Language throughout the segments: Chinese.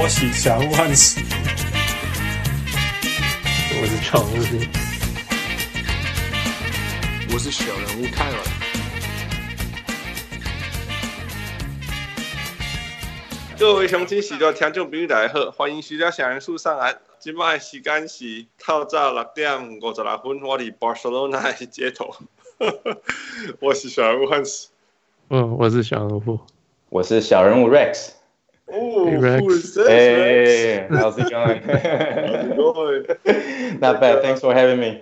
我是小人物汉斯，我是常务，我是小人物泰尔。各位雄亲、喜多听众朋友大家好，欢迎徐家小人物上岸。今麦时间是透早六点五十六分，我伫巴塞罗那的街头。我是小人物汉斯，嗯，我是小人物，我是小人物 Rex。哦，Rex，哎，How's it it going？Not bad. Thanks for having me。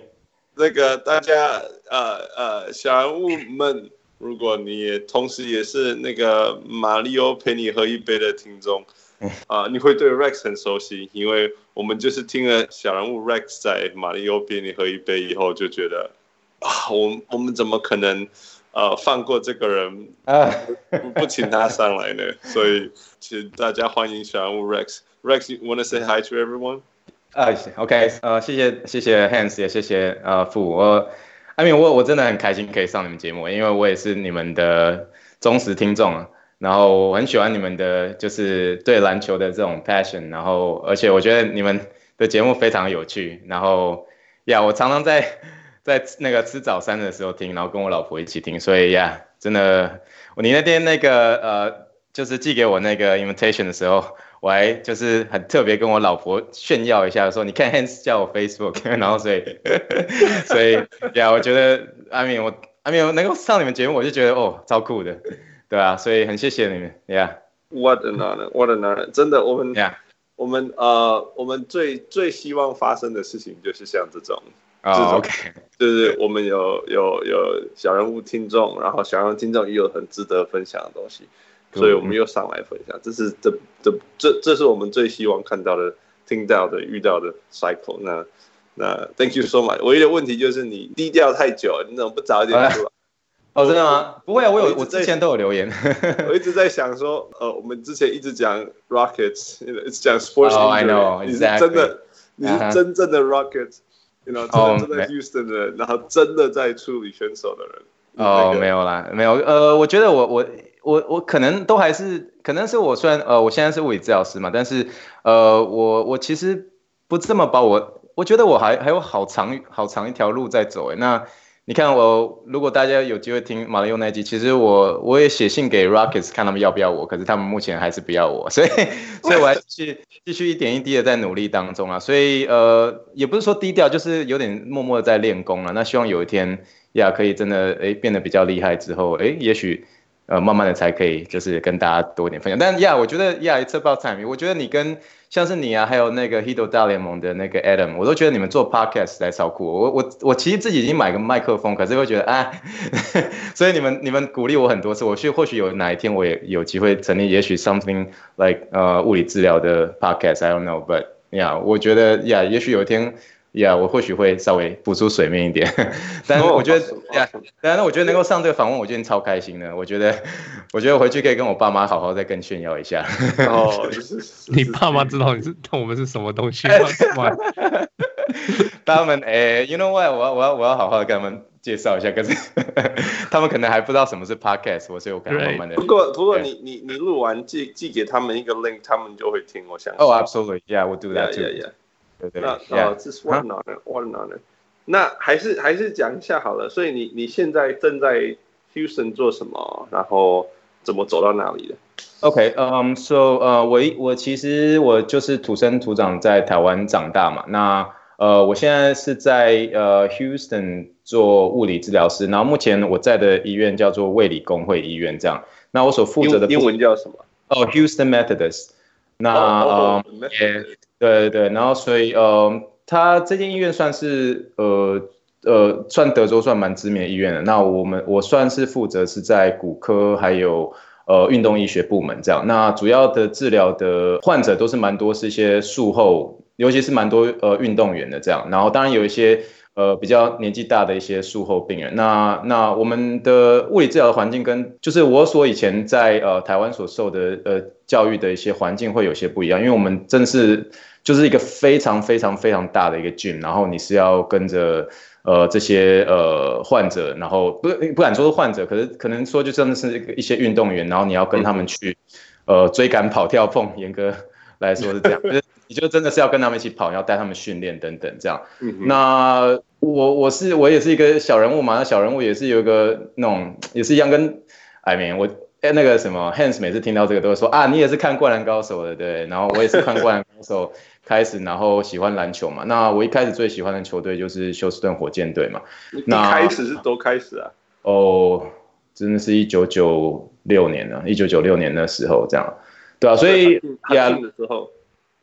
那个大家呃呃小人物们，如果你也同时也是那个马里欧陪你喝一杯的听众 啊，呃，你会对 Rex 很熟悉，因为我们就是听了小人物 Rex 在马里欧陪你喝一杯以后，就觉得。啊，我我们怎么可能呃放过这个人啊？不不请他上来呢？所以请大家欢迎小人物 Rex。Rex，you wanna say hi to everyone？啊，OK，呃，谢谢谢谢 Hans，也谢谢呃傅。我，I mean，我我真的很开心可以上你们节目，因为我也是你们的忠实听众啊，然后我很喜欢你们的就是对篮球的这种 passion，然后而且我觉得你们的节目非常有趣，然后呀，我常常在。在那个吃早餐的时候听，然后跟我老婆一起听，所以呀，真的，你那天那个呃，就是寄给我那个 invitation 的时候，我还就是很特别跟我老婆炫耀一下，说你看 Hans 叫我 Facebook，然后所以 所以呀，我觉得阿明我阿明能够上你们节目，我就觉得哦超酷的，对啊，所以很谢谢你们，Yeah，What an honor，What an honor，真的，我们呀，我们呃，我们最最希望发生的事情就是像这种。哦、oh，OK，就是我们有有有小人物听众，然后小人物听众也有很值得分享的东西，所以我们又上来分享。这是这这这这是我们最希望看到的、听到的、遇到的 cycle 那。那那 Thank you so much。唯一的问题就是你低调太久，你怎么不早一点出来？哦，真的吗？不会啊，我有我，我之前都有留言。我一直在想说，呃，我们之前一直讲 Rockets，一直讲 Sports，哦、oh，I know，你是真的，你是真正的 Rockets。的真的 Houston 的人，然后真的在处理选手的人。哦，没有啦，没有。呃，我觉得我我我我可能都还是，可能是我虽然呃，我现在是物理治疗师嘛，但是呃，我我其实不这么把我，我觉得我还还有好长好长一条路在走诶。那。你看我，如果大家有机会听马里奥那集，其实我我也写信给 Rockets 看他们要不要我，可是他们目前还是不要我，所以所以我还是继续一点一滴的在努力当中啊，所以呃也不是说低调，就是有点默默的在练功了。那希望有一天呀可以真的哎变得比较厉害之后，哎也许呃慢慢的才可以就是跟大家多一点分享。但呀我觉得呀 it's about time，我觉得你跟。像是你啊，还有那个 h i d o 大联盟的那个 Adam，我都觉得你们做 Podcast 在超酷。我我我其实自己已经买个麦克风，可是会觉得啊，所以你们你们鼓励我很多次，我去或许有哪一天我也有机会成立，也许 something like 呃物理治疗的 Podcast，I don't know，but yeah，我觉得，yeah, 也许有一天。呀、yeah，我或许会稍微浮出水面一点，但是我觉得呀，当然，我觉得能够上这个访问，我今天超开心的。我觉得，我觉得回去可以跟我爸妈好好再跟炫耀一下。哦，你爸妈知道你是我们是什么东西吗？他们哎，you know what？我要我要我要好好的跟他们介绍一下，可是 他们可能还不知道什么是 podcast，我所以我可能慢慢的。不过不过你你你录完寄寄给他们一个 link，他们就会听。我想。哦、oh，absolutely，yeah，we'll do that too。Yeah, yeah, yeah. 对对对，那哦，这是 an honor，what an honor。那还是还是讲一下好了。所以你你现在正在 Houston 做什么？然后怎么走到那里的？OK，嗯，so 呃，我我其实我就是土生土长在台湾长大嘛。那呃，我现在是在呃 Houston 做物理治疗师。然后目前我在的医院叫做卫理公会医院，这样。那我所负责的英文叫什么？哦，Houston Methodist。那呃也。对对对，然后所以呃，他这间医院算是呃呃，算德州算蛮知名的医院的。那我们我算是负责是在骨科还有呃运动医学部门这样。那主要的治疗的患者都是蛮多是一些术后，尤其是蛮多呃运动员的这样。然后当然有一些呃比较年纪大的一些术后病人。那那我们的物理治疗的环境跟就是我所以前在呃台湾所受的呃教育的一些环境会有些不一样，因为我们真是。就是一个非常非常非常大的一个 gym，然后你是要跟着呃这些呃患者，然后不不敢说是患者，可是可能说就真的是一些运动员，然后你要跟他们去呃追赶、跑、跳、碰，严格来说是这样，就是你就真的是要跟他们一起跑，要带他们训练等等这样。那我我是我也是一个小人物嘛，那小人物也是有一个那种也是一样跟，I mean 我哎那个什么 Hans 每次听到这个都会说啊，你也是看灌篮高手的对，然后我也是看灌篮高手 开始，然后喜欢篮球嘛。那我一开始最喜欢的球队就是休斯顿火箭队嘛。那开始是多开始啊？哦，真的是一九九六年了，一九九六年的时候这样。对啊，所以呀，的时候，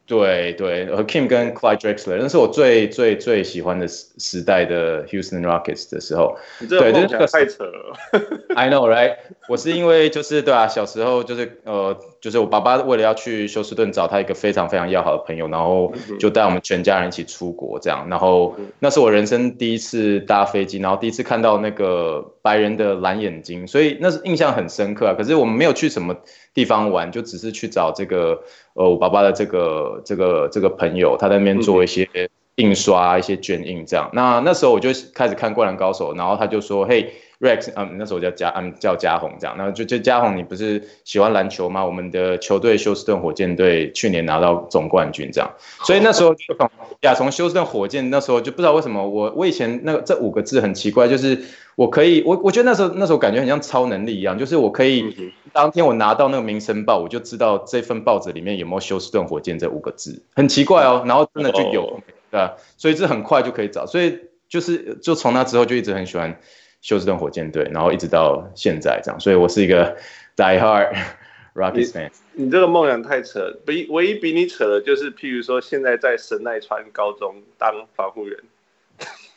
对对，和 Kim 跟 Clyde Drexler，那是我最最最喜欢的时时代的 Houston Rockets 的时候。你这个梦想太扯了。I know, right？我是因为就是对啊，小时候就是呃，就是我爸爸为了要去休斯顿找他一个非常非常要好的朋友，然后就带我们全家人一起出国这样。然后那是我人生第一次搭飞机，然后第一次看到那个白人的蓝眼睛，所以那是印象很深刻啊。可是我们没有去什么。地方玩就只是去找这个呃我爸爸的这个这个这个朋友，他在那边做一些印刷、一些卷印这样。那那时候我就开始看《灌篮高手》，然后他就说：“嘿，Rex，嗯，那时候叫嘉，嗯，叫嘉宏这样。然后就就嘉宏，你不是喜欢篮球吗？我们的球队休斯顿火箭队去年拿到总冠军这样。所以那时候就从呀，从休斯顿火箭那时候就不知道为什么我我以前那个这五个字很奇怪，就是。我可以，我我觉得那时候那时候感觉很像超能力一样，就是我可以当天我拿到那个《民生报》，我就知道这份报纸里面有没有休斯顿火箭这五个字，很奇怪哦。然后真的就有，对吧？所以这很快就可以找，所以就是就从那之后就一直很喜欢休斯顿火箭队，然后一直到现在这样。所以我是一个 die hard Rockets fan。你这个梦想太扯，比唯一比你扯的就是，譬如说现在在神奈川高中当防护员。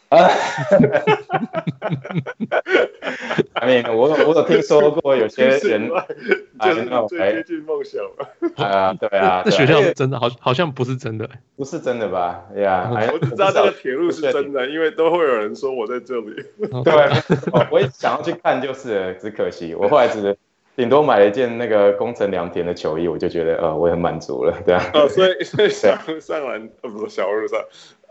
啊，I mean, 我我有听说过有些人就是最接近梦想啊，对啊，这学校是真的，好好像不是真的，不是真的吧？呀，我只知道这个铁路是真的，因为都会有人说我在这里。对，我也想要去看，就是只可惜我后来只。顶多买了一件那个工程良田的球衣，我就觉得呃，我也很满足了，对啊。哦，所以所以上上篮呃不是小路上，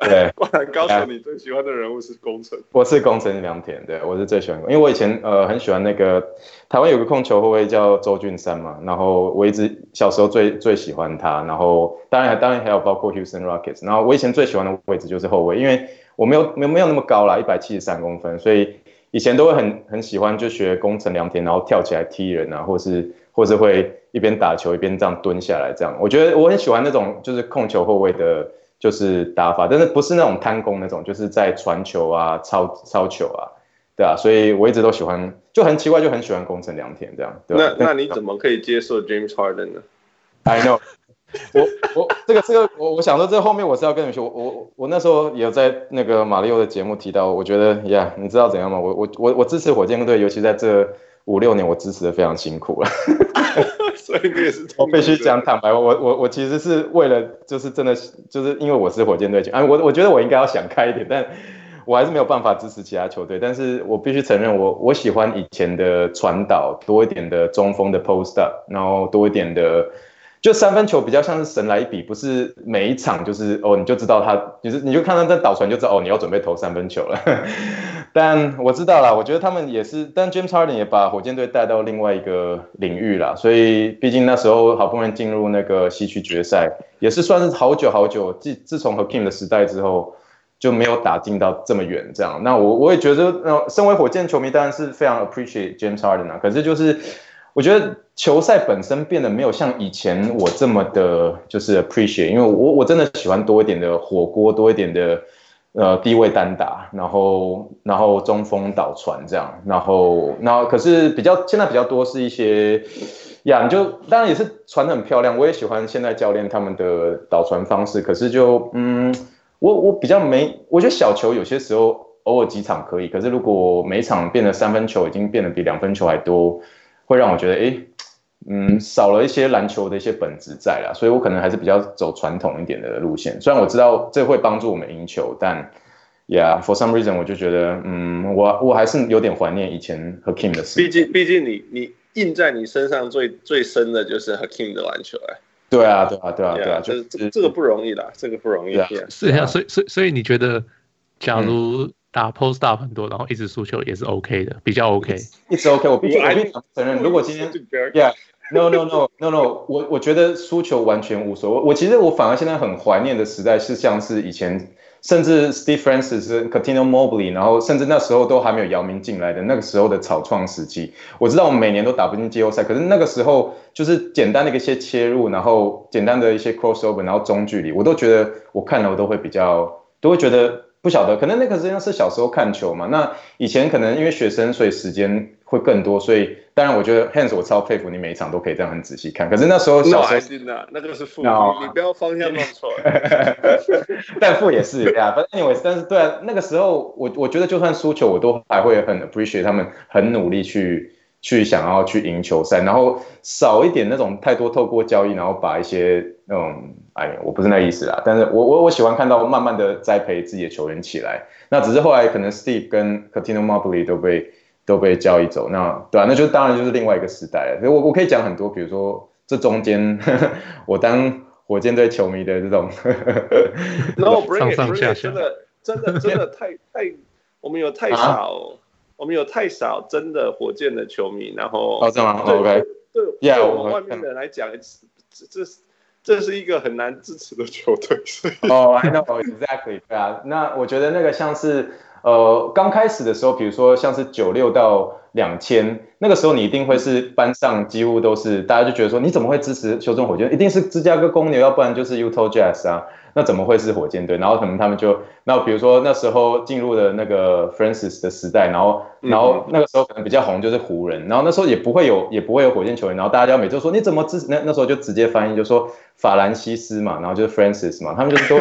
对，灌篮高手你最喜欢的人物是宫城？我是宫城良田，对，我是最喜欢，因为我以前呃很喜欢那个台湾有个控球后卫叫周俊山嘛，然后我一直小时候最最喜欢他，然后当然当然还有包括 Houston Rockets，然后我以前最喜欢的位置就是后卫，因为我没有没有没有那么高啦，一百七十三公分，所以。以前都会很很喜欢就学宫城良田，然后跳起来踢人啊，或是或是会一边打球一边这样蹲下来这样。我觉得我很喜欢那种就是控球后卫的，就是打法，但是不是那种贪功那种，就是在传球啊、抄抄球啊，对啊，所以我一直都喜欢，就很奇怪，就很喜欢宫城良田这样。对那那你怎么可以接受 James Harden 呢？I know。我我这个这个我我想说，这后面我是要跟你说，我我我那时候也有在那个马里奥的节目提到，我觉得呀，yeah, 你知道怎样吗？我我我我支持火箭队，尤其在这五六年，我支持的非常辛苦了。所以你也是我必须讲坦白，我我我其实是为了就是真的就是因为我是火箭队，哎，我我觉得我应该要想开一点，但我还是没有办法支持其他球队。但是我必须承认我，我我喜欢以前的传导多一点的中锋的 post up，然后多一点的。就三分球比较像是神来一笔，不是每一场就是哦，你就知道他，你是你就看他在倒传就知道哦，你要准备投三分球了。但我知道啦，我觉得他们也是，但 James Harden 也把火箭队带到另外一个领域啦。所以毕竟那时候好不容易进入那个西区决赛，也是算是好久好久，自自从和 Kim 的时代之后就没有打进到这么远这样。那我我也觉得，呃，身为火箭球迷当然是非常 appreciate James Harden 啊，可是就是。我觉得球赛本身变得没有像以前我这么的，就是 appreciate，因为我我真的喜欢多一点的火锅，多一点的呃低位单打，然后然后中锋导传这样，然后然后可是比较现在比较多是一些呀，你就当然也是传得很漂亮，我也喜欢现在教练他们的导传方式，可是就嗯，我我比较没，我觉得小球有些时候偶尔几场可以，可是如果每场变得三分球已经变得比两分球还多。会让我觉得，哎，嗯，少了一些篮球的一些本质在啦，所以我可能还是比较走传统一点的路线。虽然我知道这会帮助我们赢球，但，Yeah，for some reason，我就觉得，嗯，我我还是有点怀念以前 Hakeem 的事。毕竟，毕竟你你印在你身上最最深的就是 Hakeem 的篮球哎。对啊，对啊，对啊，对啊，就是这这个不容易啦，这个不容易。是啊，所以所以所以你觉得，假如？打 post up 很多，然后一直输球也是 OK 的，比较 OK，一直 OK。我必须我必须承认，如果今天，Yeah，No no no no no，我我觉得输球完全无所谓。我其实我反而现在很怀念的时代是像是以前，甚至 Steve Francis、Cuttino Mobley，然后甚至那时候都还没有姚明进来的那个时候的草创时期。我知道我们每年都打不进季后赛，可是那个时候就是简单的一些切入，然后简单的一些 crossover，然后中距离，我都觉得我看了我都会比较都会觉得。不晓得，可能那个时间是小时候看球嘛。那以前可能因为学生，所以时间会更多。所以当然，我觉得 Hans 我超佩服你，每一场都可以这样很仔细看。可是那时候小时候，no, 那个是负，no. 你不要方向弄错。但负也是呀，反正 anyway，但是对啊，那个时候我我觉得就算输球，我都还会很 appreciate 他们很努力去。去想要去赢球赛，然后少一点那种太多透过交易，然后把一些那种，哎，我不是那意思啦。但是我我我喜欢看到慢慢的栽培自己的球员起来。那只是后来可能 Steve 跟 Cuttino Mobley 都被都被交易走，那对啊，那就当然就是另外一个时代了。所以我我可以讲很多，比如说这中间呵呵 我当火箭队球迷的这种，No bring it bring it，真的真的真的太太，我们有太少。啊我们有太少真的火箭的球迷，然后哦，这样吗？OK，对，对我们外面的人来讲，这这这是一个很难支持的球队。哦，I know exactly，对啊，那我觉得那个像是呃刚开始的时候，比如说像是九六到两千那个时候，你一定会是班上几乎都是大家就觉得说，你怎么会支持休斯顿火箭？一定是芝加哥公牛，要不然就是 Utah Jazz 啊。那怎么会是火箭队？然后可能他们就，那比如说那时候进入了那个 Francis 的时代，然后然后那个时候可能比较红就是湖人，然后那时候也不会有也不会有火箭球员，然后大家就每周说你怎么支持？那那时候就直接翻译就说法兰西斯嘛，然后就是 Francis 嘛，他们就是都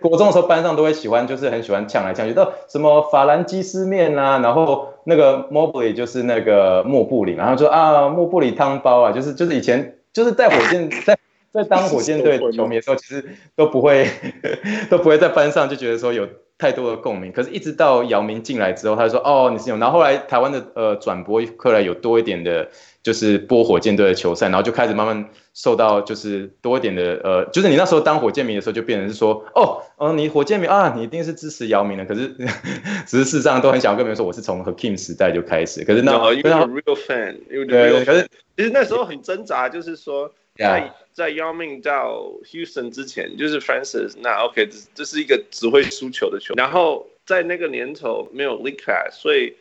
国中的时候班上都会喜欢，就是很喜欢呛来呛去，到什么法兰基斯面啊，然后那个 Mobley 就是那个莫布里，然后说啊莫布里汤包啊，就是就是以前就是在火箭在。在当火箭队球迷的时候，其实都不会 都不会在班上就觉得说有太多的共鸣。可是，一直到姚明进来之后，他就说：“哦，你是有。”然后后来台湾的呃转播后来有多一点的，就是播火箭队的球赛，然后就开始慢慢受到就是多一点的呃，就是你那时候当火箭迷的时候，就变成是说：“哦，哦，你火箭迷啊，你一定是支持姚明的。”可是，只是事实上都很想跟别人说，我是从 Hakeem 时代就开始。可是那因为 real fan，因为 real 可是其实那时候很挣扎，就是说。在在姚明到 Houston 之前，就是 Francis，那 OK，这这是一个只会输球的球。然后在那个年头没有 League Pass，所以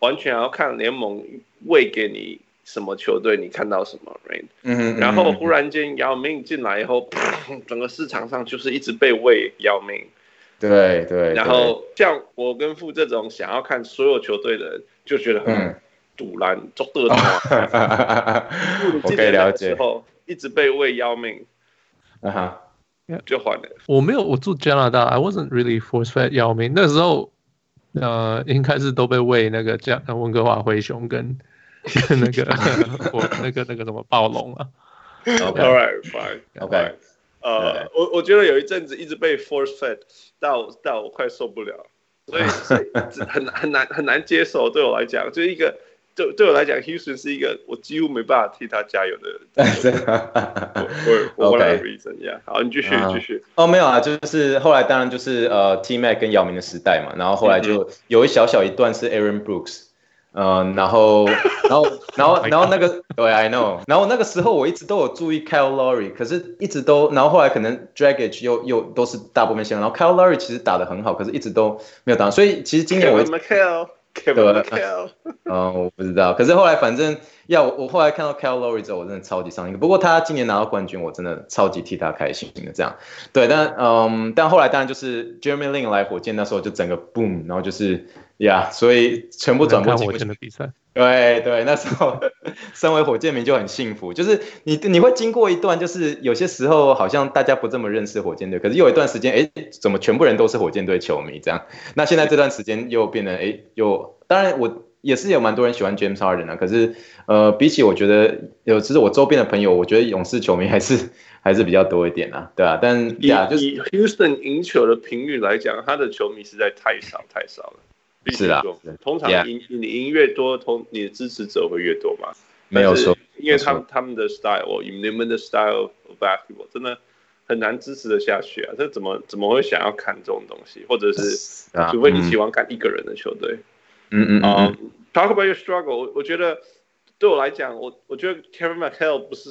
完全要看联盟喂给你什么球队，你看到什么，right？嗯哼。然后忽然间姚明进来以后，整个市场上就是一直被喂姚明。对对。然后像我跟傅这种想要看所有球队的人，就觉得很堵拦，做得到。我可以了解。一直被喂要命，啊哈，就换了。我没有，我住加拿大，I wasn't really force fed 要命。那时候，呃，应该是都被喂那个加温哥华灰熊跟跟 那个 我那个那个什么暴龙啊。All right, fine. OK，呃，我我觉得有一阵子一直被 force fed 到到我快受不了，所以 所以很很难很难接受。对我来讲，就一个。对对我来讲，Houston 是一个我几乎没办法替他加油的人。我我来 reason 呀，好，你继续继续。哦，没有啊，就是后来当然就是呃，T-Mac 跟姚明的时代嘛，然后后来就有一小小一段是 Aaron Brooks，嗯，然后然后然后 然后那个对，I know，然后那个时候我一直都有注意 Kyle Lowry，可是一直都，然后后来可能 dragge 又又都是大部分先，然后 Kyle Lowry 其实打的很好，可是一直都没有打，所以其实今年我。对，嗯，我不知道。可是后来，反正要我，我后来看到 Kyle Lowry 之后，我真的超级伤心。不过他今年拿到冠军，我真的超级替他开心的。这样，对，但嗯，但后来当然就是 Jeremy Lin 来火箭那时候就整个 boom，然后就是呀，所以全部转播火箭的比赛。对对，那时候 身为火箭迷就很幸福，就是你你会经过一段，就是有些时候好像大家不这么认识火箭队，可是又有一段时间，哎，怎么全部人都是火箭队球迷这样？那现在这段时间又变得，哎，又当然我也是有蛮多人喜欢 James Harden 啊，可是呃，比起我觉得有，其实我周边的朋友，我觉得勇士球迷还是 还是比较多一点啊，对啊，但呀，就是以 Houston 赢球的频率来讲，他的球迷实在太少太少了。是啊，通常赢你赢越多，通你的支持者会越多嘛。没有错，因为他们他们的 style，你们的 style of basketball 真的很难支持的下去啊。这怎么怎么会想要看这种东西？或者是除非你喜欢看一个人的球队。嗯嗯嗯。Talk about your struggle，我觉得对我来讲，我我觉得 Kevin McHale 不是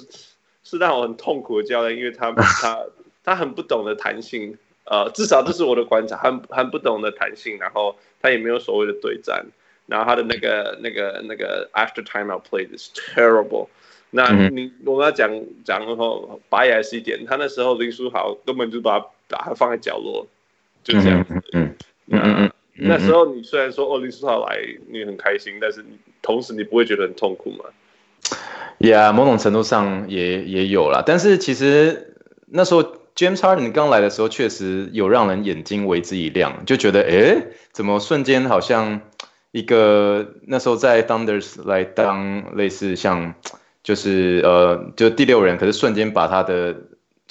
是让我很痛苦的教练，因为他 他他很不懂得弹性，呃，至少这是我的观察，很很不懂得弹性，然后他也没有所谓的对战，然后他的那个那个那个 after timeout play is terrible。那你我跟他讲讲的话，白也是一点，他那时候林书豪根本就把他把他放在角落，就这样子。嗯嗯嗯嗯。那时候你虽然说哦林书豪来你很开心，但是你同时你不会觉得很痛苦吗？呀，yeah, 某种程度上也也有啦。但是其实那时候 James Harden 刚来的时候，确实有让人眼睛为之一亮，就觉得哎，怎么瞬间好像一个那时候在 Thunders 来当类似像。就是呃，就第六人，可是瞬间把他的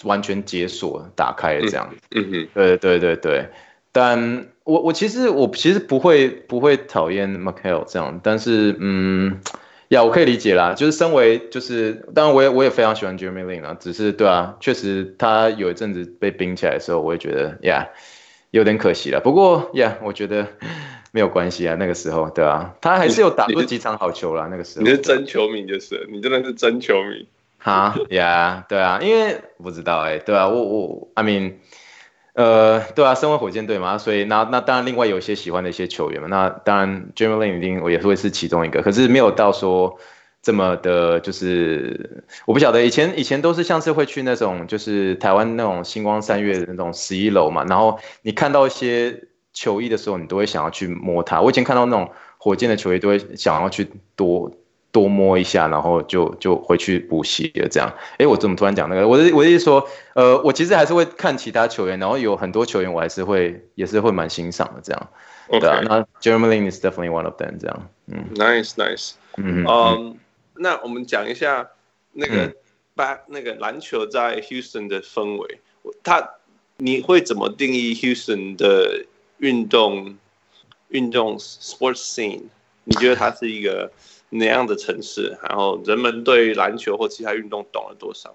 完全解锁打开了这样。嗯哼，对对对对。但我我其实我其实不会不会讨厌 McHale 这样，但是嗯，呀，我可以理解啦。就是身为就是，当然我也我也非常喜欢 Jeremy Lin 啊，只是对啊，确实他有一阵子被冰起来的时候，我也觉得呀有点可惜了。不过呀，我觉得。没有关系啊，那个时候，对啊，他还是有打出几场好球啦。那个时候，你是真球迷就是，你真的是真球迷。哈呀，对啊，因为不知道哎、欸，对啊，我我，I mean，呃，对啊，身为火箭队嘛，所以那那当然，另外有一些喜欢的一些球员嘛，那当然 j e r e m Lin 一定我也会是其中一个，可是没有到说这么的，就是我不晓得，以前以前都是像是会去那种就是台湾那种星光三月的那种十一楼嘛，然后你看到一些。球衣的时候，你都会想要去摸它。我以前看到那种火箭的球衣，都会想要去多多摸一下，然后就就回去补习了。这样，哎，我怎么突然讲那个？我的我的意思说，呃，我其实还是会看其他球员，然后有很多球员我还是会也是会蛮欣赏的。这样.对啊。那 Jeremy Lin is definitely one of them。这样，嗯，nice nice。嗯嗯。那我们讲一下那个把、嗯、那个篮球在 Houston 的氛围，他你会怎么定义 Houston 的？运动，运动 sports scene，你觉得它是一个哪样的城市？然后人们对篮球或其他运动懂了多少？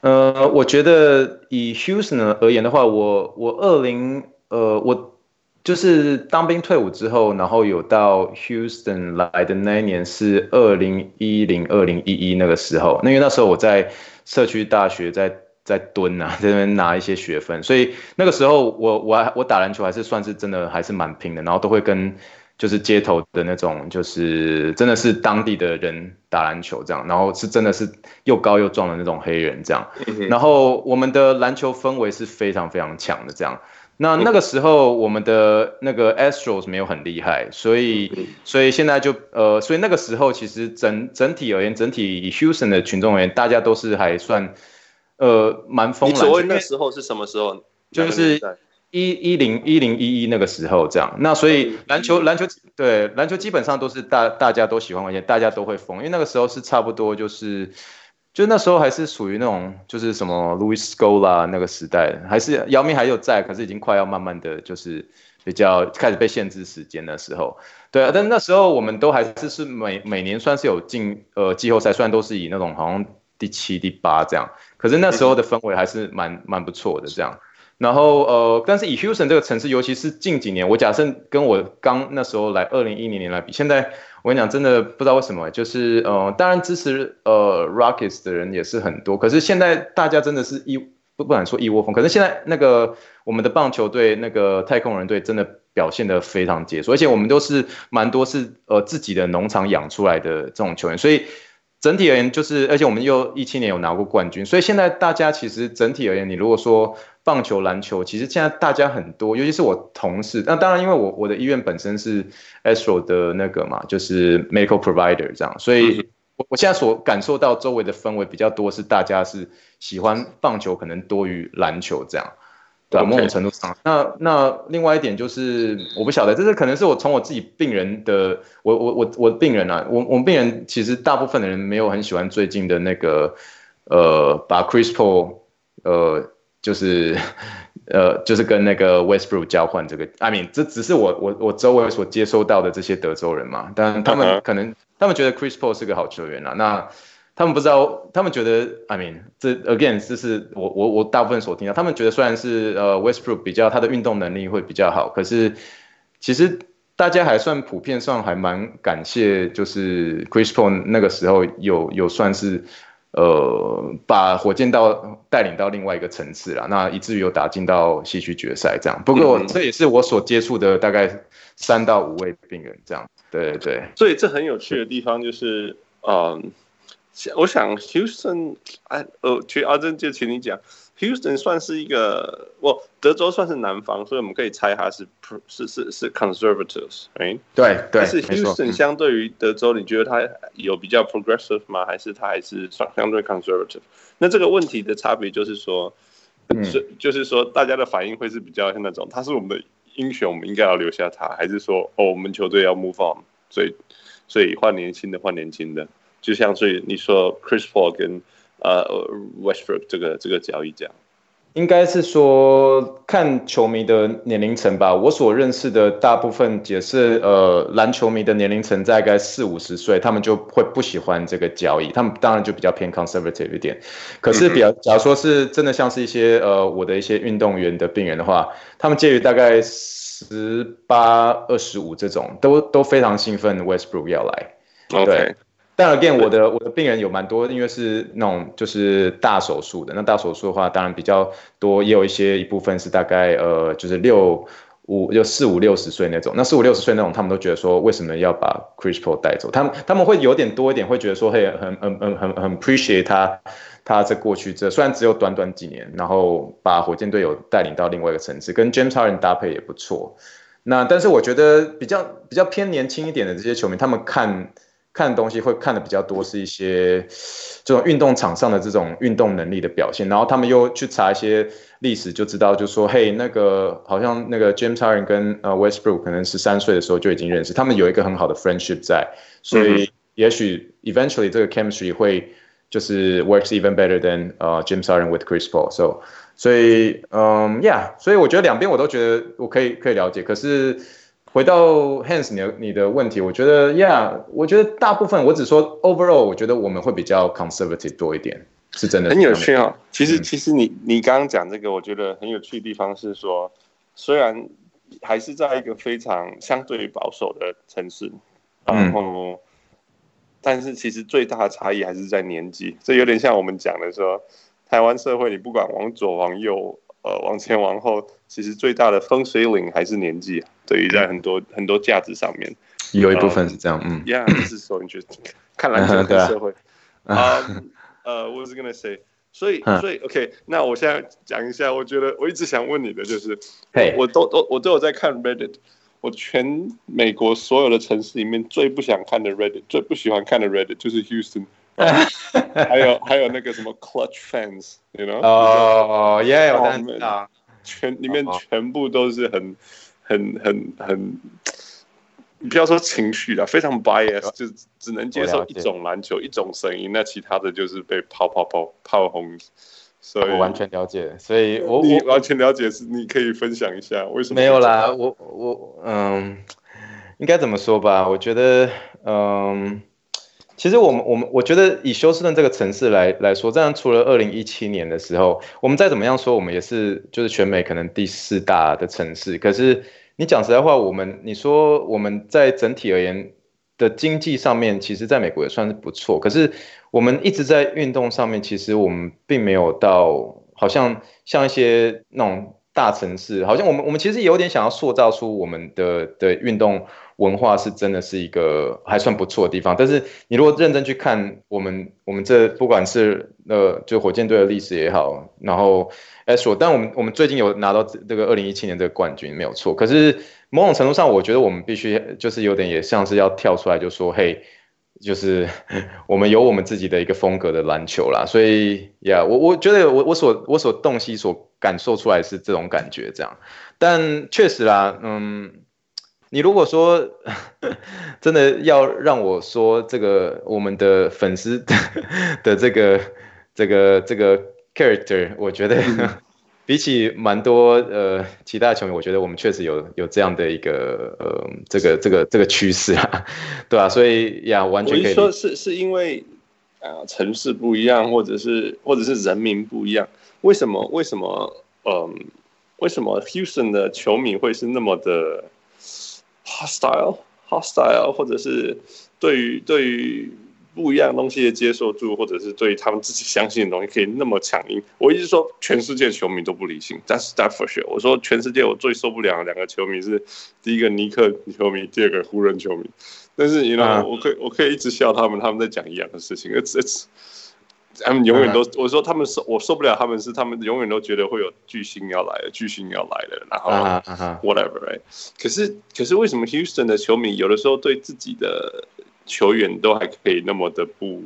呃，我觉得以 Houston 而言的话，我我二零呃，我就是当兵退伍之后，然后有到 Houston 来的那一年是二零一零二零一一那个时候，那因为那时候我在社区大学在。在蹲啊，在那边拿一些学分，所以那个时候我我我打篮球还是算是真的还是蛮拼的，然后都会跟就是街头的那种就是真的是当地的人打篮球这样，然后是真的是又高又壮的那种黑人这样，然后我们的篮球氛围是非常非常强的这样。那那个时候我们的那个 Astros 没有很厉害，所以所以现在就呃，所以那个时候其实整整体而言，整体以 Houston 的群众而言，大家都是还算。呃，蛮疯。你所谓那时候是什么时候？就是一一零一零一一那个时候这样。那所以篮球篮球对篮球基本上都是大大家都喜欢玩，而且大家都会疯，因为那个时候是差不多就是，就那时候还是属于那种就是什么 Louis Scola 那个时代，还是姚明还有在，可是已经快要慢慢的就是比较开始被限制时间的时候。对啊，但那时候我们都还是是每每年算是有进呃季后赛，虽然都是以那种好像。第七、第八这样，可是那时候的氛围还是蛮蛮不错的这样。然后呃，但是以 Houston 这个城市，尤其是近几年，我假设跟我刚那时候来二零一零年来比，现在我跟你讲，真的不知道为什么，就是呃，当然支持呃 Rockets 的人也是很多，可是现在大家真的是一不不敢说一窝蜂，可是现在那个我们的棒球队那个太空人队真的表现得非常杰出，而且我们都是蛮多是呃自己的农场养出来的这种球员，所以。整体而言，就是而且我们又一七年有拿过冠军，所以现在大家其实整体而言，你如果说棒球、篮球，其实现在大家很多，尤其是我同事，那当然因为我我的医院本身是 Astro 的那个嘛，就是 medical provider 这样，所以我我现在所感受到周围的氛围比较多是大家是喜欢棒球可能多于篮球这样。对啊，某种程度上，那那另外一点就是，我不晓得，这是可能是我从我自己病人的，我我我我病人啊，我我们病人其实大部分的人没有很喜欢最近的那个，呃，把 Chris Paul，呃，就是，呃，就是跟那个 Westbrook 交换这个，I mean，这只是我我我周围所接收到的这些德州人嘛，但他们可能他们觉得 Chris Paul 是个好球员啊，那。他们不知道，他们觉得，I mean，这 again，这是我我我大部分所听到，他们觉得虽然是呃 Westbrook 比较他的运动能力会比较好，可是其实大家还算普遍上还蛮感谢，就是 Chris Paul 那个时候有有算是呃把火箭到带领到另外一个层次了，那以至于有打进到西区决赛这样。不过这也是我所接触的大概三到五位病人这样。对对对，所以这很有趣的地方就是，嗯，我想 Houston，哎，呃，其实阿珍就请你讲。Houston 算是一个，我德州算是南方，所以我们可以猜它是是是是 conservatives，right？对对。但是 Houston 相对于德州，你觉得它有比较 progressive 吗？还是它还是相相对 conservative？那这个问题的差别就是说，是就是说大家的反应会是比较像那种，他是我们的英雄，我们应该要留下他，还是说哦，我们球队要 move on，所以所以换年轻的换年轻的，就像是你说 Chris Paul 跟。呃、uh,，Westbrook 这个这个交易这样，应该是说看球迷的年龄层吧。我所认识的大部分也是呃篮球迷的年龄层大概四五十岁，他们就会不喜欢这个交易，他们当然就比较偏 conservative 一点。可是比较，假如说是真的像是一些呃我的一些运动员的病人的话，他们介于大概十八二十五这种，都都非常兴奋 Westbrook 要来。对。但 again，我的我的病人有蛮多，因为是那种就是大手术的。那大手术的话，当然比较多，也有一些一部分是大概呃，就是六五就四五六十岁那种。那四五六十岁那种，他们都觉得说，为什么要把 Chris Paul 带走？他们他们会有点多一点，会觉得说，嘿，很很很很很 appreciate 他他在过去这虽然只有短短几年，然后把火箭队友带领到另外一个层次，跟 James Harden 搭配也不错。那但是我觉得比较比较偏年轻一点的这些球迷，他们看。看的东西会看的比较多，是一些这种运动场上的这种运动能力的表现，然后他们又去查一些历史，就知道就说，嘿，那个好像那个 James Harden 跟呃 Westbrook 可能十三岁的时候就已经认识，他们有一个很好的 friendship 在，所以也许 eventually 这个 chemistry 会就是 works even better than 呃 James Harden with Chris Paul，so 所以嗯 yeah，所以我觉得两边我都觉得我可以可以了解，可是。回到 Hans 你的你的问题，我觉得，Yeah，我觉得大部分我只说 overall，我觉得我们会比较 conservative 多一点，是真的。很有趣啊、哦，其实其实你你刚刚讲这个，我觉得很有趣的地方是说，虽然还是在一个非常相对保守的城市，然后，嗯、但是其实最大的差异还是在年纪，这有点像我们讲的说，台湾社会你不管往左往右。呃，往前往后，其实最大的分水岭还是年纪啊。对于在很多很多价值上面，有一部分是这样。嗯，Yeah，这是说你觉得看篮球跟社会。啊，呃，我是跟他 say，所以所以 OK，那我现在讲一下，我觉得我一直想问你的就是，嘿，我都都我都有在看 Reddit，我全美国所有的城市里面最不想看的 Reddit，最不喜欢看的 Reddit 就是 Houston。还有还有那个什么 Clutch Fans，you know？哦耶，我知道，全里面全部都是很很很很，你不要说情绪了，非常 bias，就只能接受一种篮球一种声音，那其他的就是被炮炮炮炮轰。所以我完全了解，所以我我完全了解是，你可以分享一下为什么？没有啦，我我嗯，应该怎么说吧？我觉得嗯。其实我们我们我觉得以休斯顿这个城市来来说，这样除了二零一七年的时候，我们再怎么样说，我们也是就是全美可能第四大的城市。可是你讲实在话，我们你说我们在整体而言的经济上面，其实在美国也算是不错。可是我们一直在运动上面，其实我们并没有到好像像一些那种大城市，好像我们我们其实有点想要塑造出我们的的运动。文化是真的是一个还算不错的地方，但是你如果认真去看我们我们这不管是呃就火箭队的历史也好，然后哎说，但我们我们最近有拿到这个二零一七年这个冠军没有错，可是某种程度上我觉得我们必须就是有点也像是要跳出来就说嘿，就是 我们有我们自己的一个风格的篮球啦，所以呀，我我觉得我我所我所洞悉所感受出来是这种感觉这样，但确实啦，嗯。你如果说 真的要让我说这个我们的粉丝的，的这个这个这个 character，我觉得 比起蛮多呃其他球迷，我觉得我们确实有有这样的一个呃这个这个这个趋势啊，对啊，所以呀，完全可以说是是因为啊、呃、城市不一样，或者是或者是人民不一样，为什么为什么嗯、呃、为什么 Houston 的球迷会是那么的？Hostile hostile，或者是对于对于不一样东西的接受度，或者是对于他们自己相信的东西可以那么强硬。我一直说全世界球迷都不理性，That's that for sure。我说全世界我最受不了的两个球迷是第一个尼克球迷，第二个湖人球迷。但是你知道，我可以我可以一直笑他们，他们在讲一样的事情。It's it's 他们永远都，我说他们受我受不了，他们是他们永远都觉得会有巨星要来了，巨星要来了，然后 whatever，right？可是可是为什么 Houston 的球迷有的时候对自己的球员都还可以那么的不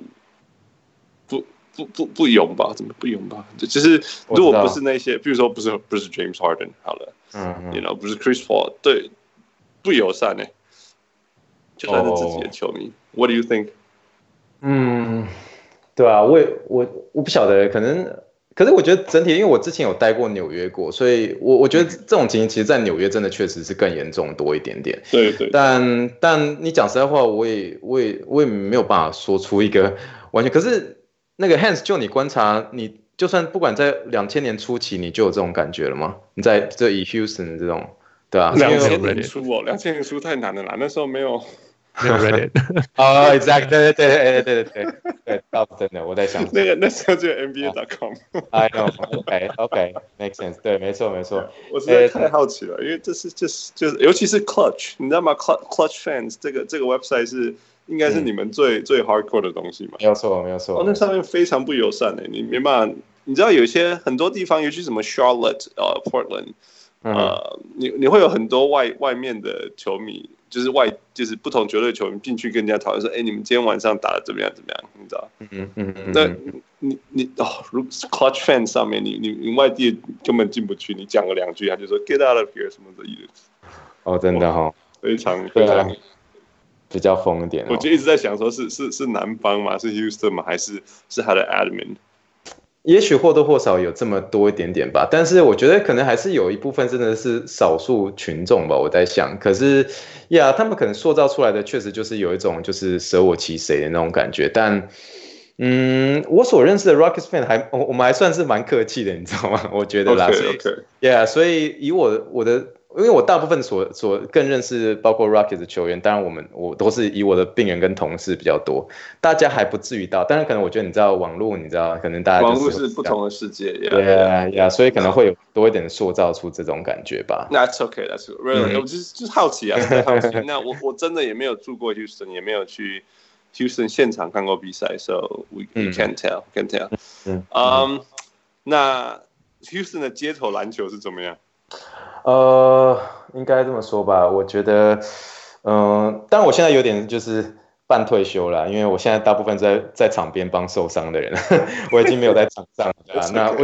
不不不不勇吧？怎么不勇吧？就是如果不是那些，比如说不是不是 James Harden 好了，嗯，you know 不是 Chris Paul，对，不友善呢，就算是自己的球迷，What do you think？嗯。对啊，我也我我不晓得，可能，可是我觉得整体，因为我之前有待过纽约过，所以我我觉得这种情形，其实，在纽约真的确实是更严重多一点点。对对。但但你讲实在话，我也我也我也没有办法说出一个完全。可是那个 Hans，就你观察，你就算不管在两千年初期，你就有这种感觉了吗？你在这以 Houston 这种，对啊，两千年初哦，两千年初太难了啦，那时候没有。没有 Reddit 哦，exactly，对对对对对对对，倒是真的，我在想那个那时候就 NBA.com。I know，OK，OK，makes sense，对，没错没错。我实在太好奇了，因为这是就是就是，尤其是 Clutch，你知道吗？Clutch Clutch Fans 这个这个 website 是应该是你们最最 hardcore 的东西嘛？没有错没有错。哦，那上面非常不友善诶，你没办法，你知道有些很多地方，尤其什么 Charlotte 呃 Portland，呃，你你会有很多外外面的球迷。就是外，就是不同球队球员进去跟人家讨论说，哎、欸，你们今天晚上打的怎么样？怎么样？你知道？嗯嗯嗯嗯。那你你哦，如 Clutch Fan 上面，你你你外地根本进不去，你讲了两句，他就说 Get out of here 什么的意思。哦，真的哈、哦，非常非常、啊、比较疯一点、哦。我就一直在想，说是是是南方吗？是 Houston 吗？还是是他的 Admin？也许或多或少有这么多一点点吧，但是我觉得可能还是有一部分真的是少数群众吧。我在想，可是呀，他们可能塑造出来的确实就是有一种就是舍我其谁的那种感觉。但嗯，我所认识的 Rockets fan 还我我们还算是蛮客气的，你知道吗？我觉得啦，OK OK，Yeah，所以以我我的。因为我大部分所所更认识包括 Rockets 的球员，当然我们我都是以我的病人跟同事比较多，大家还不至于到，当然可能我觉得你知道网络，你知道可能大家网络是不同的世界，对呀呀，所以可能会有多一点塑造出这种感觉吧。That's okay, that's really，我就是就是好奇啊，好奇。那我我真的也没有住过 Houston，也没有去 Houston 现场看过比赛，so we we can't tell, can't tell。嗯，嗯，那 Houston 的街头篮球是怎么样？呃，应该这么说吧，我觉得，嗯、呃，但我现在有点就是半退休了，因为我现在大部分在在场边帮受伤的人，我已经没有在场上了。那我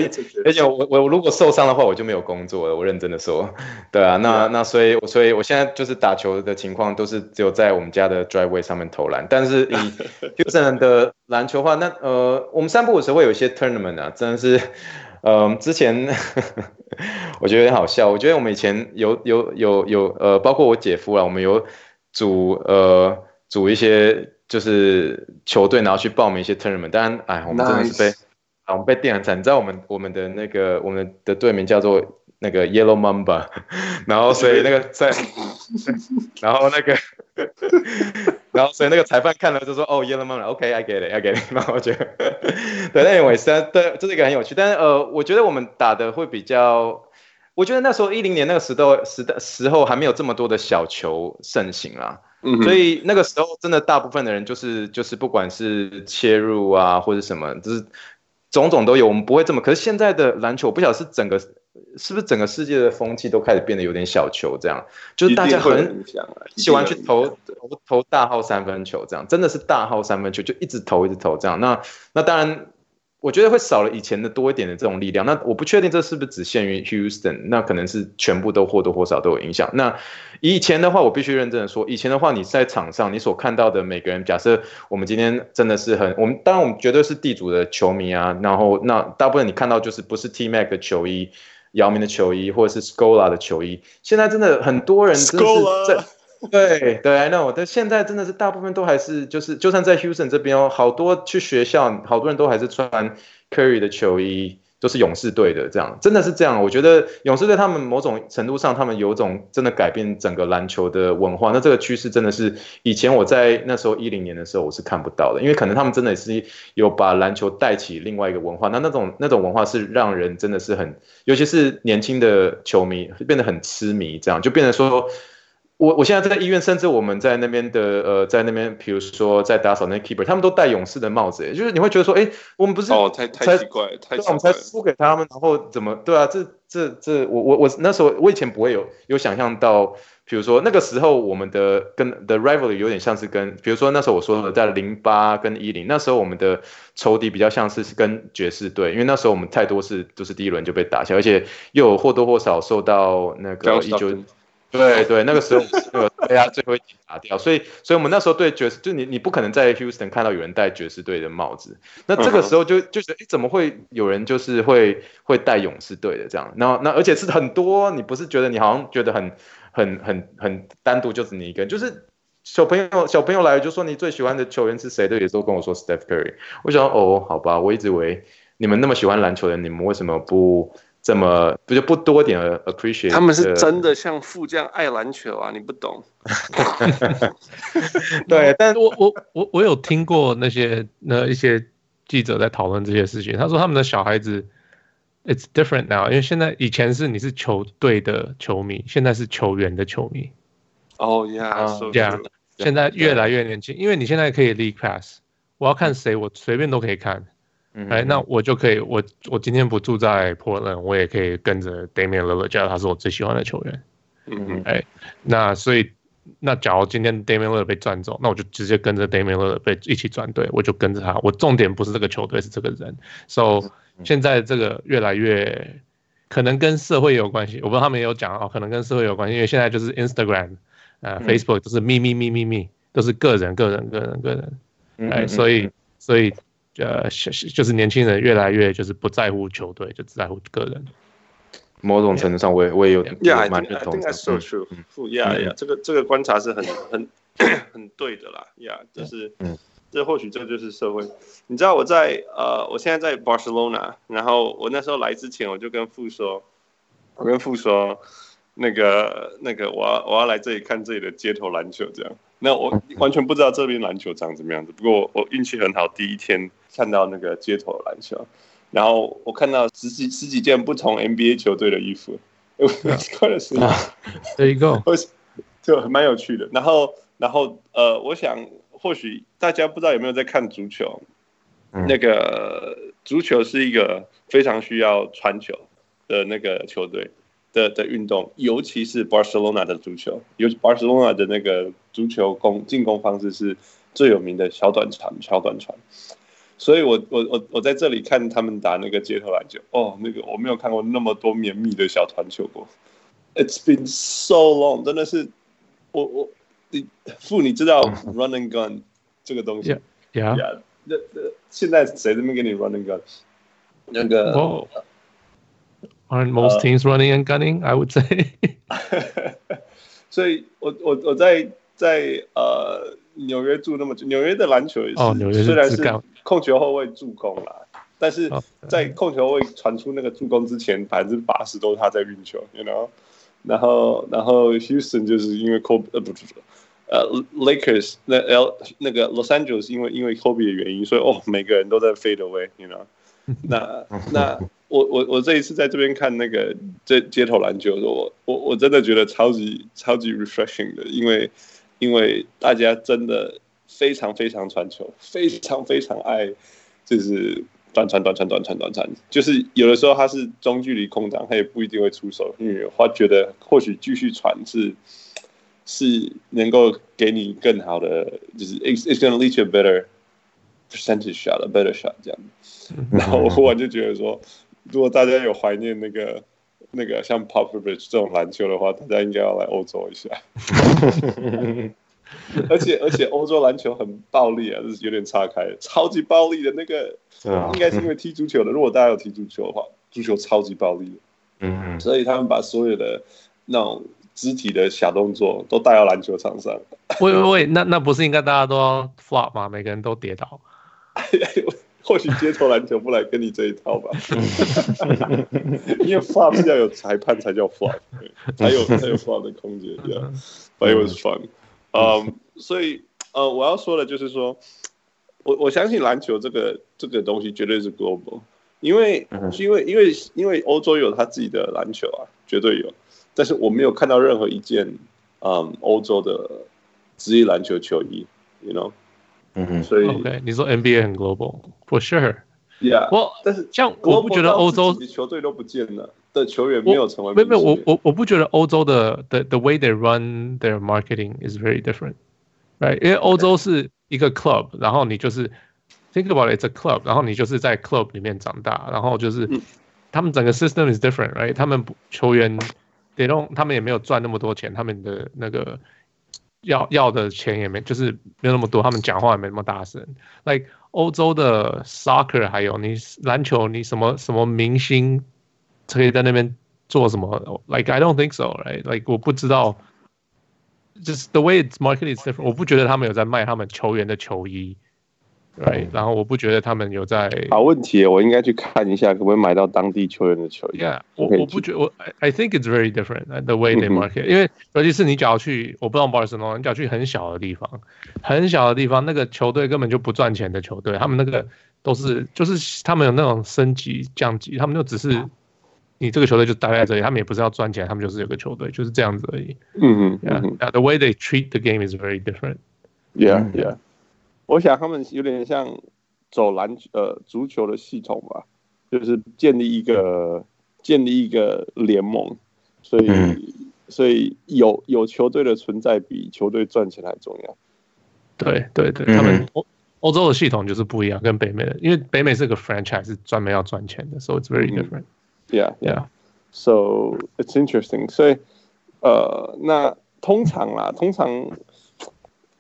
而且我我如果受伤的话，我就没有工作了。我认真的说，对啊，那那所以所以我现在就是打球的情况都是只有在我们家的 driveway 上面投篮，但是以 Houston 的篮球的话，那呃，我们散步的时会有一些 tournament 啊，真的是。嗯、呃，之前呵 呵我觉得很好笑。我觉得我们以前有有有有呃，包括我姐夫啊，我们有组呃组一些就是球队，然后去报名一些 tournament。当然，哎，我们真的是被 Nice. 啊，我们被电很惨。你知道我们我们的那个我们的队名叫做那个 Yellow Mamba，然后所以那个在，然后那个。然后，所以那个裁判看了就说：“哦，Yellow Man，OK，I get it，I get it。”然后我觉得，对，那因为是，对，这是一个很有趣。但是，呃，我觉得我们打的会比较，我觉得那时候一零年那个时代时代时候还没有这么多的小球盛行啦，嗯，所以那个时候真的大部分的人就是就是不管是切入啊或者什么，就是种种都有，我们不会这么。可是现在的篮球，我不晓得是整个。是不是整个世界的风气都开始变得有点小球这样？就是大家很喜欢去投投投大号三分球这样，真的是大号三分球就一直投一直投这样。那那当然。我觉得会少了以前的多一点的这种力量。那我不确定这是不是只限于 Houston，那可能是全部都或多或少都有影响。那以前的话，我必须认真的说，以前的话，你在场上你所看到的每个人，假设我们今天真的是很，我们当然我们绝对是地主的球迷啊。然后那大部分你看到就是不是 T Mac 的球衣、姚明的球衣，或者是 Scola 的球衣。现在真的很多人真是在。对对，I know，但现在真的是大部分都还是就是，就算在 Houston 这边哦，好多去学校，好多人都还是穿 Curry 的球衣，都是勇士队的，这样真的是这样。我觉得勇士队他们某种程度上，他们有种真的改变整个篮球的文化。那这个趋势真的是以前我在那时候一零年的时候我是看不到的，因为可能他们真的是有把篮球带起另外一个文化。那那种那种文化是让人真的是很，尤其是年轻的球迷变得很痴迷，这样就变得说。我我现在在医院，甚至我们在那边的呃，在那边，比如说在打扫那 keeper，他们都戴勇士的帽子，就是你会觉得说，哎，我们不是哦，太太奇怪，太奇怪，我们才输给他们，然后怎么对啊？这这这，我我我那时候我以前不会有有想象到，比如说那个时候我们的跟 the rivalry 有点像是跟，比如说那时候我说的在零八跟一零，那时候我们的仇敌比较像是跟爵士队，因为那时候我们太多是都是第一轮就被打下，而且又有或多或少受到那个一九。对对，那个时候那个被他最后一集打掉，所以所以我们那时候对爵士，就你你不可能在 Houston 看到有人戴爵士队的帽子，那这个时候就就觉得，哎，怎么会有人就是会会戴勇士队的这样？然后那而且是很多，你不是觉得你好像觉得很很很很单独，就是你一个人，就是小朋友小朋友来就说你最喜欢的球员是谁，都也都跟我说 Steph Curry。我想哦，好吧，我一直以为你们那么喜欢篮球的，你们为什么不？这么不就不多点 appreciate？他们是真的像富这样爱篮球啊！你不懂。对，但我我我我有听过那些那一些记者在讨论这些事情。他说他们的小孩子，it's different now，因为现在以前是你是球队的球迷，现在是球员的球迷。哦 yeah，yeah，，现在越来越年轻，因为你现在可以 league pass，我要看谁，我随便都可以看。哎，那我就可以，我我今天不住在 Portland，我也可以跟着 Damian Lillard，假如他是我最喜欢的球员。嗯嗯，哎，那所以那假如今天 Damian Lillard 被转走，那我就直接跟着 Damian Lillard 被一起转队，我就跟着他。我重点不是这个球队，是这个人。So 现在这个越来越可能跟社会有关系，我不知道他们也有讲哦，可能跟社会有关系，因为现在就是 Instagram，呃，Facebook 都是咪咪咪咪咪，都是个人个人个人个人。哎，所以所以。呃，就是年轻人越来越就是不在乎球队，就只在乎个人。某种程度上，我也我也有点蛮认同的。Yeah, yeah，这个这个观察是很很很对的啦。Yeah，就是，这或许这就是社会。你知道我在呃，我现在在 Barcelona，然后我那时候来之前，我就跟富说，我跟富说，那个那个我要我要来这里看这里的街头篮球，这样。那我完全不知道这边篮球长怎么样子。不过我运气很好，第一天看到那个街头篮球，然后我看到十几十几件不同 NBA 球队的衣服，快乐死了。There you go，就蛮有趣的。然后，然后呃，我想或许大家不知道有没有在看足球，那个足球是一个非常需要传球的那个球队。的的运动，尤其是 Barcelona 的足球，尤其 Barcelona 的那个足球攻进攻方式是最有名的小短传，小短传。所以我我我我在这里看他们打那个街头篮球，哦，那个我没有看过那么多绵密的小传球过。It's been so long，真的是我我你父你知道 run and gun 这个东西？Yeah，那那现在谁这边给你 run and gun？那个。Oh. Aren't most teams running and gunning? I would say. 所以我我我在在呃纽约住那么久，纽约的篮球也是，oh, 是虽然是控球后卫助攻啦，但是在控球后卫传出那个助攻之前，百分之八十都是他在运球，you know。然后然后 Houston 就是因为 Kobe 呃不不不呃 Lakers 那 L 那个 Los Angeles 因为因为 Kobe 的原因，所以哦每个人都在 fade away，you know。那那。 我我我这一次在这边看那个这街头篮球的时候，我我我真的觉得超级超级 refreshing 的，因为因为大家真的非常非常传球，非常非常爱就是短传短传短传短传，就是有的时候他是中距离空档，他也不一定会出手，因为他觉得或许继续传是是能够给你更好的，就是 it's it's gonna lead to a better percentage shot, a better shot 这样，然后我忽然就觉得说。如果大家有怀念那个那个像 Popovich 这种篮球的话，大家应该要来欧洲一下。而且而且欧洲篮球很暴力啊，就是有点岔开，超级暴力的那个，应该是因为踢足球的。如果大家有踢足球的话，足球超级暴力的。嗯，所以他们把所有的那种肢体的小动作都带到篮球场上。喂喂喂，那那不是应该大家都要 flop 吗？每个人都跌倒。或许街头篮球不来跟你这一套吧。因为 flop 是要有裁判才叫 flop，才有才有 flop 的空间。这样，But it was fun。嗯，所以呃，我要说的就是说，我我相信篮球这个这个东西绝对是 global，因为因为因为因为欧洲有他自己的篮球啊，绝对有。但是我没有看到任何一件嗯欧洲的职业篮球球衣，you know。嗯哼，所以 OK，你说 NBA 很 global，for sure，yeah。我但是像我不觉得欧洲球队都不见了的球员没有成为没有没有我我我不觉得欧洲的 the the way they run their marketing is very different，right？因为欧洲是一个 club，然后你就是 think about it，it's a club，然后你就是在 club 里面长大，然后就是他们整个 system is different，right？他们球员 they don't，他们也没有赚那么多钱，他们的那个。 要要的钱也没，就是没有那么多，他们讲话也没那么大声。Like 欧洲的 soccer，还有你篮球，你什么什么明星可以在那边做什么？Like I don't think so, right? Like 我不知道，just the way it's marketing is different。我不觉得他们有在卖他们球员的球衣。Right，然后我不觉得他们有在。好问题，我应该去看一下，可不可以买到当地球员的球衣？Yeah，我我不觉得，我 I think it's very different the way they market，因为尤其是你只要去，我不知道 Barcelona，你只要去很小的地方，很小的地方，那个球队根本就不赚钱的球队，他们那个都是就是他们有那种升级降级，他们就只是你这个球队就待在这里，他们也不是要赚钱，他们就是有个球队就是这样子而已。嗯嗯，Yeah，the way they treat the game is very different。Yeah，Yeah。我想他们有点像走篮呃足球的系统吧，就是建立一个建立一个联盟，所以、嗯、所以有有球队的存在比球队赚钱还重要。对对对，他们欧欧洲的系统就是不一样，跟北美的，因为北美是个 franchise 是专门要赚钱的，so it's very different、嗯。Yeah yeah, so it's interesting。所以呃，那通常啦，通常。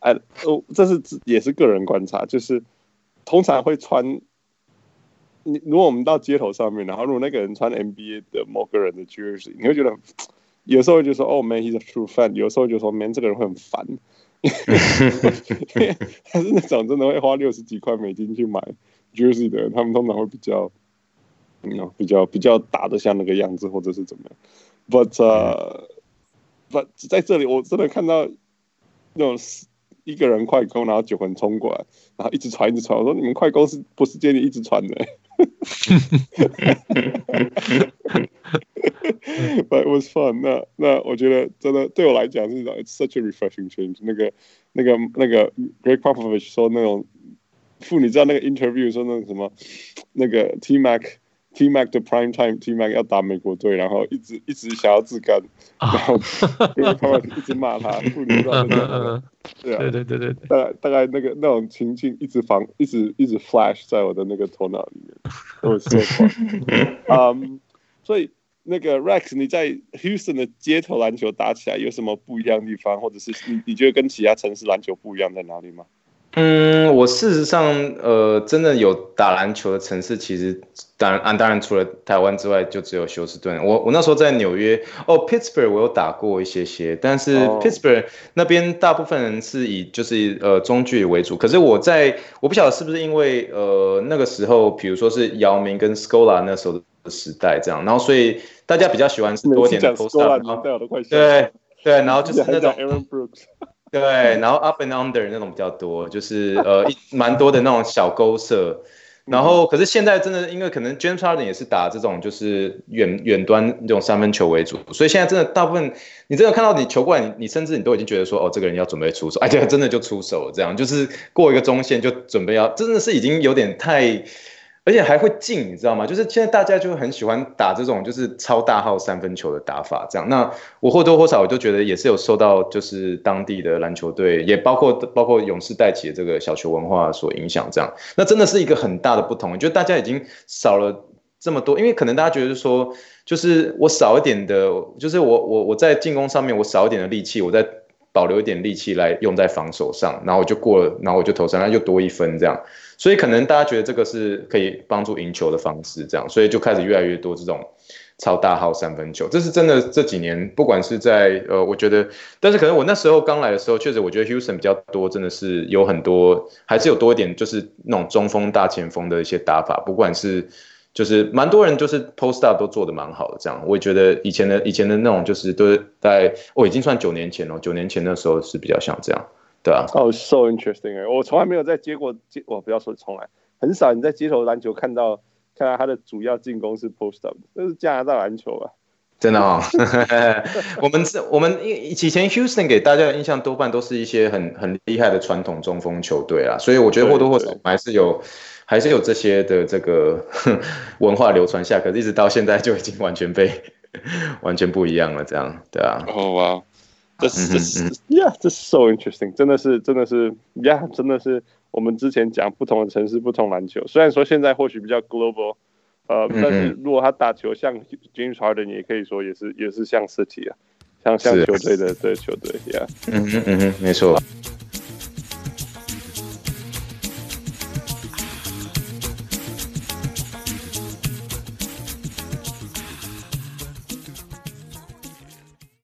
哎，哦，这是也是个人观察，就是通常会穿你，如果我们到街头上面，然后如果那个人穿 NBA 的某个人的 jersey，你会觉得有时候就说哦，man，he's a true fan，有时候就说 man，这个人会很烦，因为他是那种真的会花六十几块美金去买 jersey 的人，他们通常会比较，嗯，比较比较打得像那个样子，或者是怎么样。But，呃，But 在这里我真的看到那种。一个人快攻，然后九个人冲过来，然后一直传，一直传。我说：“你们快攻是不是建议一直传的？”，But it was fun 那。那那我觉得真的对我来讲是，It's such a refreshing change。那个那个那个 Greg Popovich 说那种，妇女知道那个 interview 说那个什么，那个 T Mac。T Mac 的 Prime Time T Mac 要打美国队，然后一直一直想要自干，然后因为他们一直骂他，不知道那个，对啊，对对对对，大概大概那个那种情境一直防，一直一直 flash 在我的那个头脑里面，我说过，嗯，所以那个 Rex 你在 Houston 的街头篮球打起来有什么不一样的地方，或者是你你觉得跟其他城市篮球不一样在哪里吗？嗯，我事实上，呃，真的有打篮球的城市，其实当然，当然除了台湾之外，就只有休斯顿。我我那时候在纽约，哦，Pittsburgh 我有打过一些些，但是 Pittsburgh 那边大部分人是以就是呃中距离为主。可是我在我不晓得是不是因为呃那个时候，比如说是姚明跟 Scola 那时候的时代这样，然后所以大家比较喜欢是多一点的 post up，对对，然后就是那种。对，然后 up and under 那种比较多，就是 呃一蛮多的那种小勾射，然后可是现在真的因为可能 James Harden 也是打这种就是远远端这种三分球为主，所以现在真的大部分你真的看到你球过来，你你甚至你都已经觉得说哦这个人要准备出手，而且真的就出手了，这样就是过一个中线就准备要，真的是已经有点太。而且还会进，你知道吗？就是现在大家就很喜欢打这种就是超大号三分球的打法，这样。那我或多或少我就觉得也是有受到就是当地的篮球队，也包括包括勇士带起的这个小球文化所影响，这样。那真的是一个很大的不同，就大家已经少了这么多，因为可能大家觉得说，就是我少一点的，就是我我我在进攻上面我少一点的力气，我再保留一点力气来用在防守上，然后我就过了，然后我就投三分，又多一分这样。所以可能大家觉得这个是可以帮助赢球的方式，这样，所以就开始越来越多这种超大号三分球，这是真的。这几年不管是在呃，我觉得，但是可能我那时候刚来的时候，确实我觉得 Houston 比较多，真的是有很多，还是有多一点，就是那种中锋大前锋的一些打法，不管是就是蛮多人就是 post up 都做得蛮好的，这样，我也觉得以前的以前的那种就是都是在，我、哦、已经算九年前了，九年前那时候是比较像这样。对啊，哦、oh,，so interesting 哎，我从来没有在接过接，我不要说从来，很少你在街头篮球看到看到他的主要进攻是 post up，这是加拿大篮球啊，真的哦，我们是我们以以前 Houston 给大家的印象多半都是一些很很厉害的传统中锋球队啊，所以我觉得或多或少还是有还是有这些的这个 文化流传下，可是一直到现在就已经完全被 完全不一样了，这样对啊，哦哇。这是这是，Yeah，这是 so interesting，真的是真的是，Yeah，真的是我们之前讲不同的城市不同篮球，虽然说现在或许比较 global，呃，但是如果他打球像 James Harden，也可以说也是也是像 City 啊，像像球队的对球队，Yeah，嗯嗯嗯，没错。